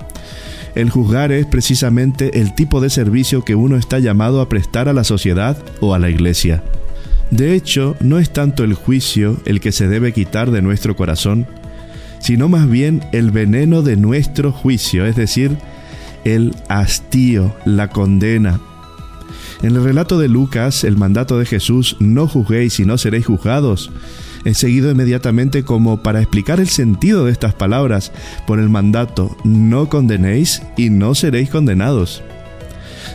el juzgar es precisamente el tipo de servicio que uno está llamado a prestar a la sociedad o a la iglesia. De hecho, no es tanto el juicio el que se debe quitar de nuestro corazón, sino más bien el veneno de nuestro juicio, es decir, el hastío, la condena. En el relato de Lucas, el mandato de Jesús, no juzguéis y no seréis juzgados, es seguido inmediatamente como para explicar el sentido de estas palabras por el mandato, no condenéis y no seréis condenados.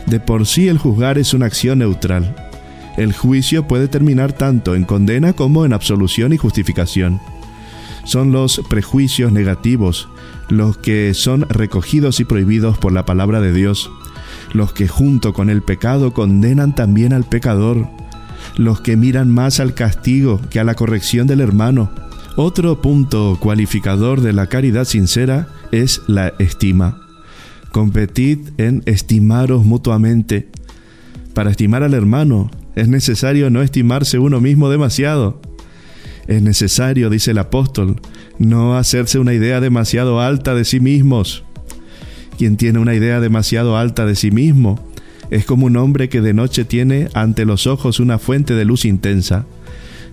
De por sí el juzgar es una acción neutral, el juicio puede terminar tanto en condena como en absolución y justificación. Son los prejuicios negativos los que son recogidos y prohibidos por la palabra de Dios, los que junto con el pecado condenan también al pecador, los que miran más al castigo que a la corrección del hermano. Otro punto cualificador de la caridad sincera es la estima. Competid en estimaros mutuamente. Para estimar al hermano es necesario no estimarse uno mismo demasiado. Es necesario, dice el apóstol, no hacerse una idea demasiado alta de sí mismos. Quien tiene una idea demasiado alta de sí mismo es como un hombre que de noche tiene ante los ojos una fuente de luz intensa.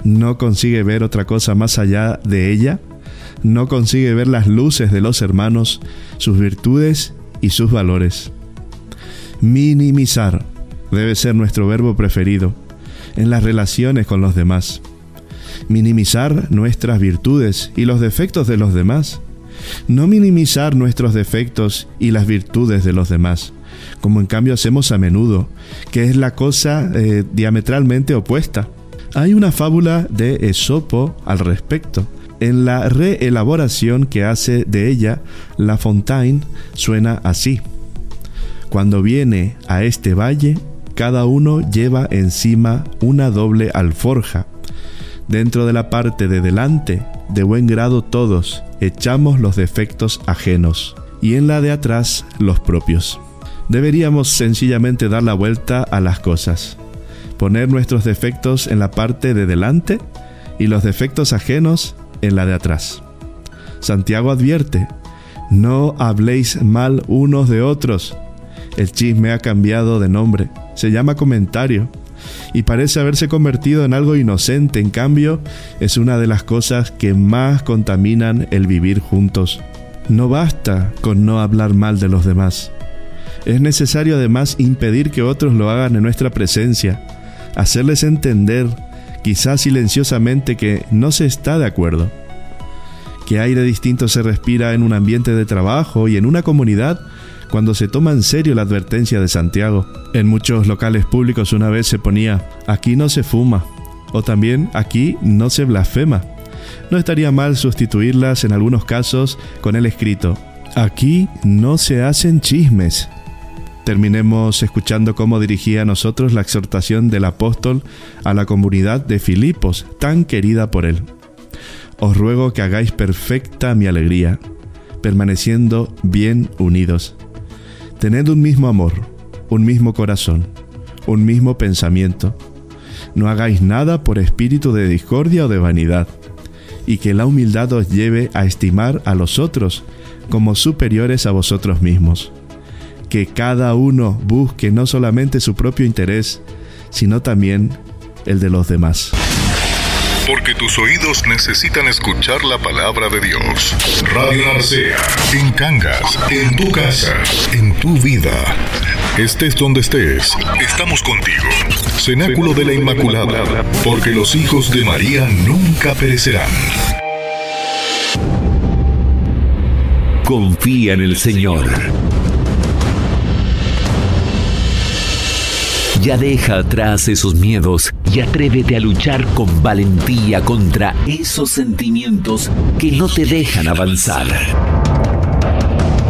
No consigue ver otra cosa más allá de ella. No consigue ver las luces de los hermanos, sus virtudes y sus valores. Minimizar debe ser nuestro verbo preferido en las relaciones con los demás. Minimizar nuestras virtudes y los defectos de los demás. No minimizar nuestros defectos y las virtudes de los demás, como en cambio hacemos a menudo, que es la cosa eh, diametralmente opuesta. Hay una fábula de Esopo al respecto. En la reelaboración que hace de ella, La Fontaine suena así. Cuando viene a este valle, cada uno lleva encima una doble alforja. Dentro de la parte de delante, de buen grado todos, echamos los defectos ajenos, y en la de atrás los propios. Deberíamos sencillamente dar la vuelta a las cosas, poner nuestros defectos en la parte de delante y los defectos ajenos en la de atrás. Santiago advierte, no habléis mal unos de otros, El chisme ha cambiado de nombre, se llama comentario y parece haberse convertido en algo inocente, en cambio es una de las cosas que más contaminan el vivir juntos. No basta con no hablar mal de los demás. Es necesario además impedir que otros lo hagan en nuestra presencia, hacerles entender, quizás silenciosamente, que no se está de acuerdo. Que aire distinto se respira en un ambiente de trabajo y en una comunidad cuando se toma en serio la advertencia de Santiago. En muchos locales públicos una vez se ponía, aquí no se fuma, o también aquí no se blasfema. No estaría mal sustituirlas en algunos casos con el escrito, aquí no se hacen chismes. Terminemos escuchando cómo dirigía a nosotros la exhortación del apóstol a la comunidad de Filipos, tan querida por él. Os ruego que hagáis perfecta mi alegría, permaneciendo bien unidos Tened un mismo amor, un mismo corazón, un mismo pensamiento. No hagáis nada por espíritu de discordia o de vanidad, y que la humildad os lleve a estimar a los otros como superiores a vosotros mismos. Que cada uno busque no solamente su propio interés, sino también el de los demás. Porque tus oídos necesitan escuchar la palabra de Dios. Radio Narcea, en Cangas, en tu casa, en tu vida. Estés donde estés, estamos contigo. Cenáculo de la Inmaculada, porque los hijos de María nunca perecerán. Confía en el Señor. Ya deja atrás esos miedos y atrévete a luchar con valentía contra esos sentimientos que no te dejan avanzar.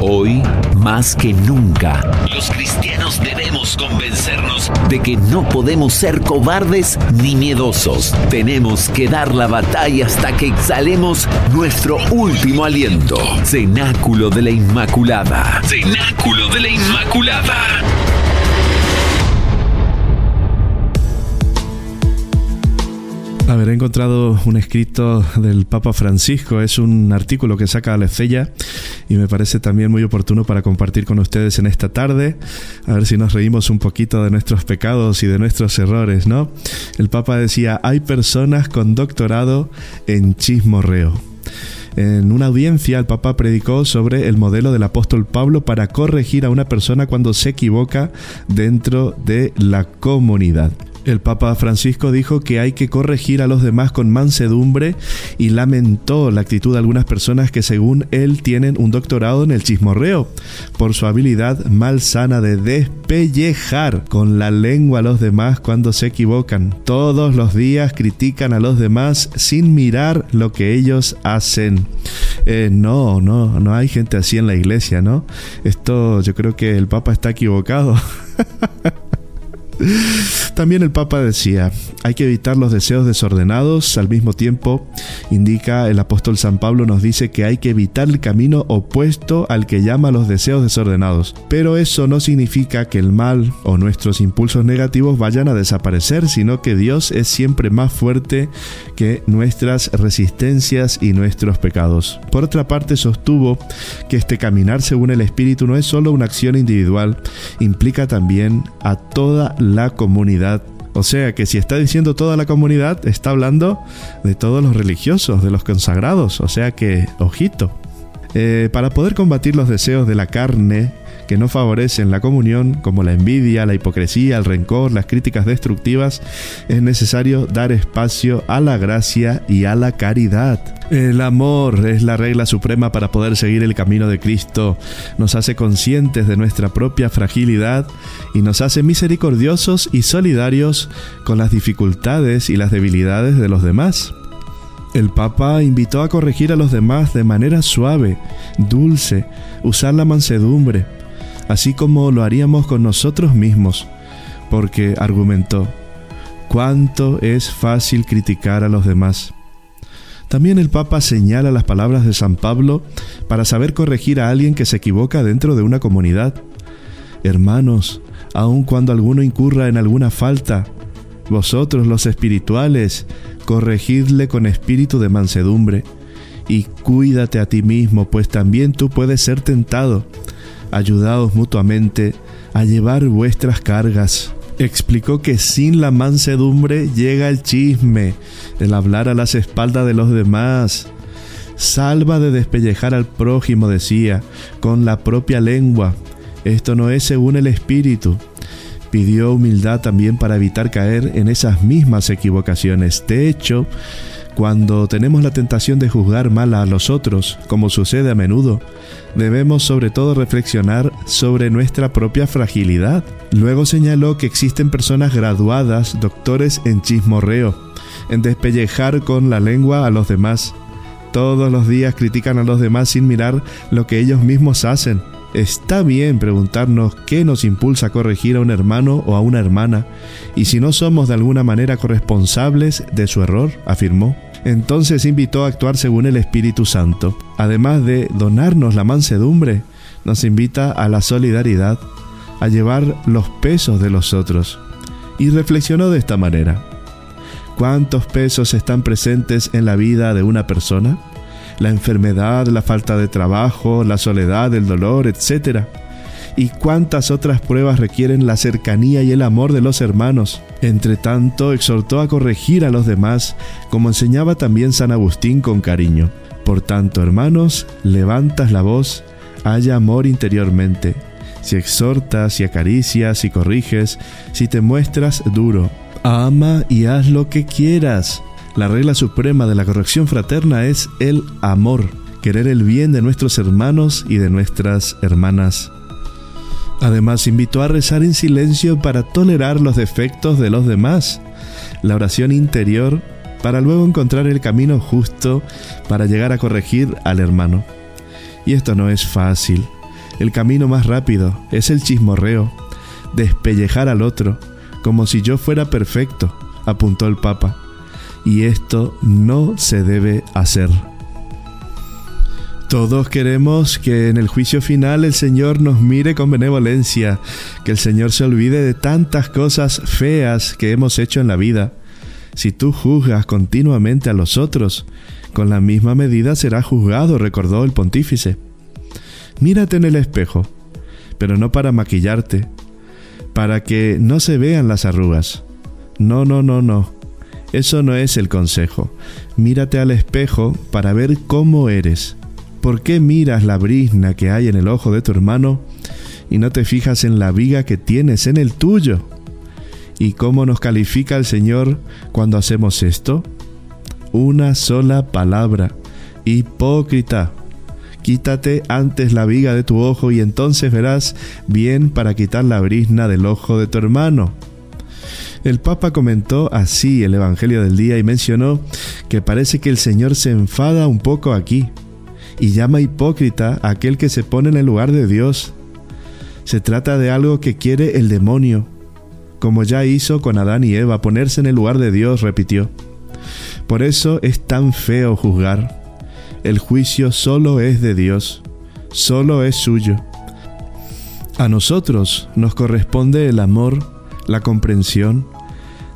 Hoy, más que nunca, los cristianos debemos convencernos de que no podemos ser cobardes ni miedosos. Tenemos que dar la batalla hasta que exhalemos nuestro último aliento. Cenáculo de la Inmaculada. Cenáculo de la Inmaculada. Haber encontrado un escrito del Papa Francisco, es un artículo que saca a la estrella y me parece también muy oportuno para compartir con ustedes en esta tarde, a ver si nos reímos un poquito de nuestros pecados y de nuestros errores, ¿no? El Papa decía, hay personas con doctorado en chismorreo. En una audiencia el Papa predicó sobre el modelo del apóstol Pablo para corregir a una persona cuando se equivoca dentro de la comunidad. El Papa Francisco dijo que hay que corregir a los demás con mansedumbre y lamentó la actitud de algunas personas que según él tienen un doctorado en el chismorreo por su habilidad malsana de despellejar con la lengua a los demás cuando se equivocan. Todos los días critican a los demás sin mirar lo que ellos hacen. Eh, no, no, no hay gente así en la iglesia, ¿no? Esto yo creo que el Papa está equivocado. [laughs] También el Papa decía, hay que evitar los deseos desordenados, al mismo tiempo indica el apóstol San Pablo nos dice que hay que evitar el camino opuesto al que llama los deseos desordenados. Pero eso no significa que el mal o nuestros impulsos negativos vayan a desaparecer, sino que Dios es siempre más fuerte que nuestras resistencias y nuestros pecados. Por otra parte, sostuvo que este caminar según el Espíritu no es solo una acción individual, implica también a toda la comunidad. O sea que si está diciendo toda la comunidad, está hablando de todos los religiosos, de los consagrados. O sea que, ojito. Eh, para poder combatir los deseos de la carne, que no favorecen la comunión, como la envidia, la hipocresía, el rencor, las críticas destructivas, es necesario dar espacio a la gracia y a la caridad. El amor es la regla suprema para poder seguir el camino de Cristo. Nos hace conscientes de nuestra propia fragilidad y nos hace misericordiosos y solidarios con las dificultades y las debilidades de los demás. El Papa invitó a corregir a los demás de manera suave, dulce, usar la mansedumbre, así como lo haríamos con nosotros mismos, porque argumentó, cuánto es fácil criticar a los demás. También el Papa señala las palabras de San Pablo para saber corregir a alguien que se equivoca dentro de una comunidad. Hermanos, aun cuando alguno incurra en alguna falta, vosotros los espirituales, corregidle con espíritu de mansedumbre, y cuídate a ti mismo, pues también tú puedes ser tentado ayudaos mutuamente a llevar vuestras cargas. Explicó que sin la mansedumbre llega el chisme, el hablar a las espaldas de los demás. Salva de despellejar al prójimo, decía, con la propia lengua. Esto no es según el espíritu. Pidió humildad también para evitar caer en esas mismas equivocaciones. De hecho, cuando tenemos la tentación de juzgar mal a los otros, como sucede a menudo, debemos sobre todo reflexionar sobre nuestra propia fragilidad. Luego señaló que existen personas graduadas, doctores en chismorreo, en despellejar con la lengua a los demás. Todos los días critican a los demás sin mirar lo que ellos mismos hacen. Está bien preguntarnos qué nos impulsa a corregir a un hermano o a una hermana, y si no somos de alguna manera corresponsables de su error, afirmó. Entonces invitó a actuar según el Espíritu Santo. Además de donarnos la mansedumbre, nos invita a la solidaridad, a llevar los pesos de los otros. Y reflexionó de esta manera. ¿Cuántos pesos están presentes en la vida de una persona? La enfermedad, la falta de trabajo, la soledad, el dolor, etc. Y cuántas otras pruebas requieren la cercanía y el amor de los hermanos. Entre tanto, exhortó a corregir a los demás, como enseñaba también San Agustín con cariño. Por tanto, hermanos, levantas la voz, haya amor interiormente. Si exhortas, si acaricias, si corriges, si te muestras duro, ama y haz lo que quieras la regla suprema de la corrección fraterna es el amor, querer el bien de nuestros hermanos y de nuestras hermanas. Además, invitó a rezar en silencio para tolerar los defectos de los demás, la oración interior para luego encontrar el camino justo para llegar a corregir al hermano. Y esto no es fácil. El camino más rápido es el chismorreo, despellejar al otro, como si yo fuera perfecto, apuntó el Papa y esto no se debe hacer. Todos queremos que en el juicio final el Señor nos mire con benevolencia, que el Señor se olvide de tantas cosas feas que hemos hecho en la vida. Si tú juzgas continuamente a los otros, con la misma medida será juzgado, recordó el pontífice. Mírate en el espejo, pero no para maquillarte, para que no se vean las arrugas. No, no, no, no. Eso no es el consejo. Mírate al espejo para ver cómo eres. ¿Por qué miras la brizna que hay en el ojo de tu hermano y no te fijas en la viga que tienes en el tuyo? ¿Y cómo nos califica el Señor cuando hacemos esto? Una sola palabra. Hipócrita. Quítate antes la viga de tu ojo y entonces verás bien para quitar la brizna del ojo de tu hermano. El Papa comentó así el Evangelio del día y mencionó que parece que el Señor se enfada un poco aquí y llama hipócrita a aquel que se pone en el lugar de Dios. Se trata de algo que quiere el demonio, como ya hizo con Adán y Eva, ponerse en el lugar de Dios, repitió. Por eso es tan feo juzgar. El juicio solo es de Dios, solo es suyo. A nosotros nos corresponde el amor, la comprensión,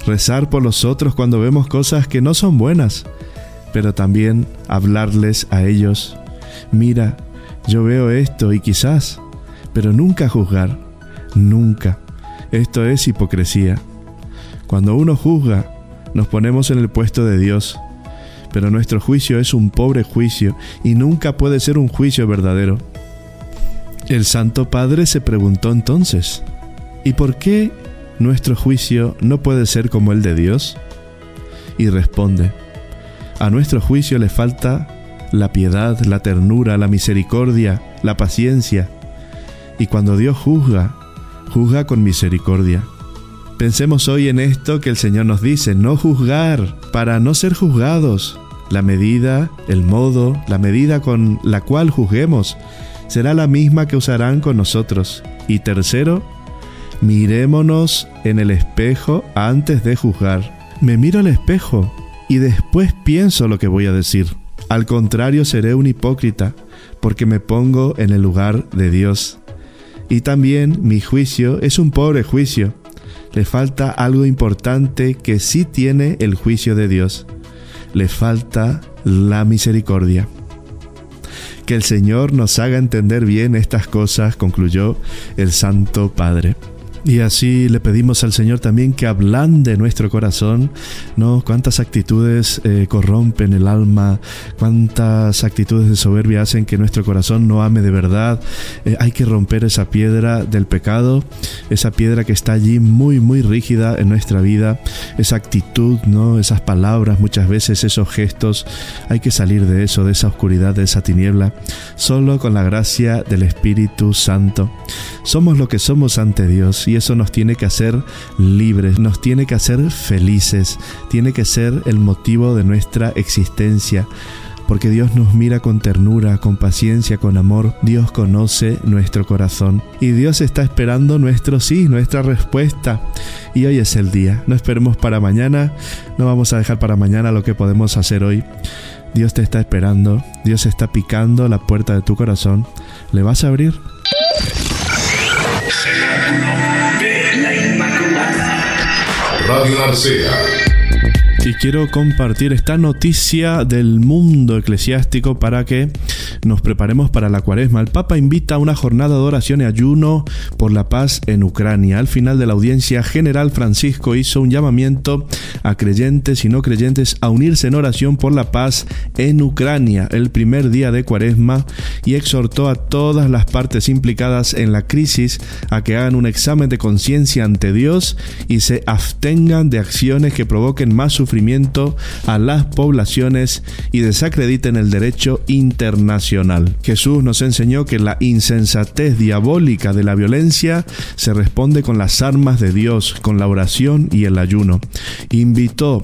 rezar por los otros cuando vemos cosas que no son buenas, pero también hablarles a ellos. Mira, yo veo esto y quizás, pero nunca juzgar, nunca. Esto es hipocresía. Cuando uno juzga, nos ponemos en el puesto de Dios, pero nuestro juicio es un pobre juicio y nunca puede ser un juicio verdadero. El Santo Padre se preguntó entonces, ¿y por qué nuestro juicio no puede ser como el de Dios? Y responde, a nuestro juicio le falta la piedad, la ternura, la misericordia, la paciencia. Y cuando Dios juzga, juzga con misericordia. Pensemos hoy en esto que el Señor nos dice, no juzgar, para no ser juzgados. La medida, el modo, la medida con la cual juzguemos será la misma que usarán con nosotros. Y tercero, Mirémonos en el espejo antes de juzgar. Me miro al espejo y después pienso lo que voy a decir. Al contrario, seré un hipócrita porque me pongo en el lugar de Dios. Y también mi juicio es un pobre juicio. Le falta algo importante que sí tiene el juicio de Dios. Le falta la misericordia. Que el Señor nos haga entender bien estas cosas, concluyó el Santo Padre. Y así le pedimos al Señor también que ablande nuestro corazón, ¿no? Cuántas actitudes eh, corrompen el alma, cuántas actitudes de soberbia hacen que nuestro corazón no ame de verdad. Eh, hay que romper esa piedra del pecado, esa piedra que está allí muy, muy rígida en nuestra vida, esa actitud, ¿no? Esas palabras, muchas veces esos gestos. Hay que salir de eso, de esa oscuridad, de esa tiniebla, solo con la gracia del Espíritu Santo. Somos lo que somos ante Dios y eso nos tiene que hacer libres, nos tiene que hacer felices, tiene que ser el motivo de nuestra existencia porque Dios nos mira con ternura, con paciencia, con amor. Dios conoce nuestro corazón y Dios está esperando nuestro sí, nuestra respuesta. Y hoy es el día. No esperemos para mañana, no vamos a dejar para mañana lo que podemos hacer hoy. Dios te está esperando, Dios está picando la puerta de tu corazón. ¿Le vas a abrir? Radio. Y quiero compartir esta noticia del mundo eclesiástico para que nos preparemos para la cuaresma. El Papa invita a una jornada de oración y ayuno por la paz en Ucrania. Al final de la audiencia general, Francisco hizo un llamamiento a creyentes y no creyentes a unirse en oración por la paz en Ucrania el primer día de cuaresma y exhortó a todas las partes implicadas en la crisis a que hagan un examen de conciencia ante Dios y se abstengan de acciones que provoquen más sufrimiento a las poblaciones y desacrediten el derecho internacional. Jesús nos enseñó que la insensatez diabólica de la violencia se responde con las armas de Dios, con la oración y el ayuno. Invitó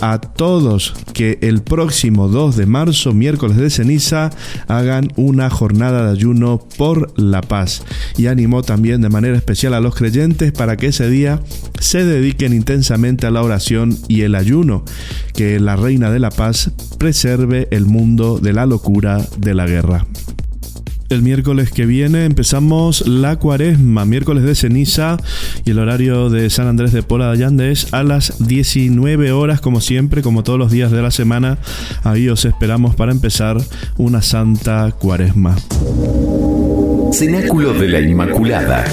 a todos que el próximo 2 de marzo, miércoles de ceniza, hagan una jornada de ayuno por la paz. Y animó también de manera especial a los creyentes para que ese día se dediquen intensamente a la oración y el ayuno. Que la Reina de la Paz preserve el mundo de la locura de la guerra. El miércoles que viene empezamos la cuaresma, miércoles de ceniza y el horario de San Andrés de Pola de Allende es a las 19 horas como siempre, como todos los días de la semana. Ahí os esperamos para empezar una santa cuaresma. Cenáculo de la Inmaculada.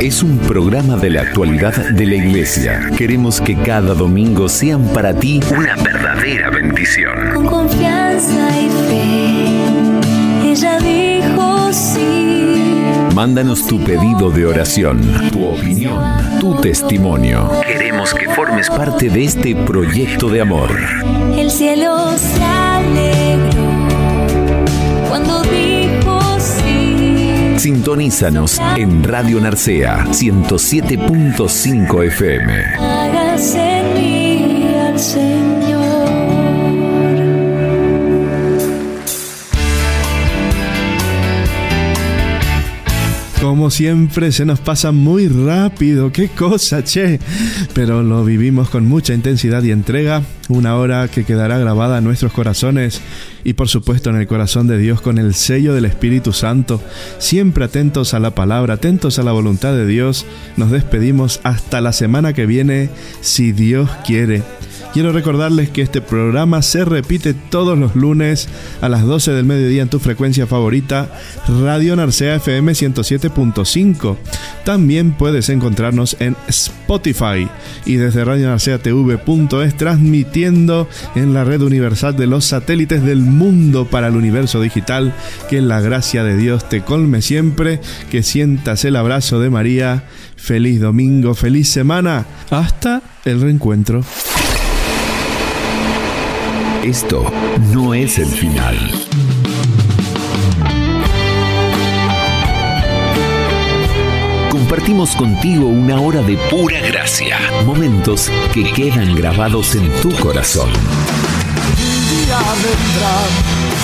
Es un programa de la actualidad de la Iglesia. Queremos que cada domingo sean para ti una verdadera bendición. Con confianza y fe, Mándanos tu pedido de oración, tu opinión, tu testimonio. Queremos que formes parte de este proyecto de amor. El cielo se alegró cuando dijo sí. Sintonízanos en Radio Narcea 107.5 FM. Hágase en mí al Señor. Como siempre se nos pasa muy rápido, qué cosa, che. Pero lo vivimos con mucha intensidad y entrega, una hora que quedará grabada en nuestros corazones y por supuesto en el corazón de Dios con el sello del Espíritu Santo. Siempre atentos a la palabra, atentos a la voluntad de Dios. Nos despedimos hasta la semana que viene, si Dios quiere. Quiero recordarles que este programa se repite todos los lunes a las 12 del mediodía en tu frecuencia favorita, Radio Narcea FM 107.5. También puedes encontrarnos en Spotify y desde radionarceatv.es transmitiendo en la red universal de los satélites del mundo para el universo digital. Que la gracia de Dios te colme siempre, que sientas el abrazo de María. Feliz domingo, feliz semana. Hasta el reencuentro. Esto no es el final. Compartimos contigo una hora de pura gracia, momentos que quedan grabados en tu corazón. día vendrá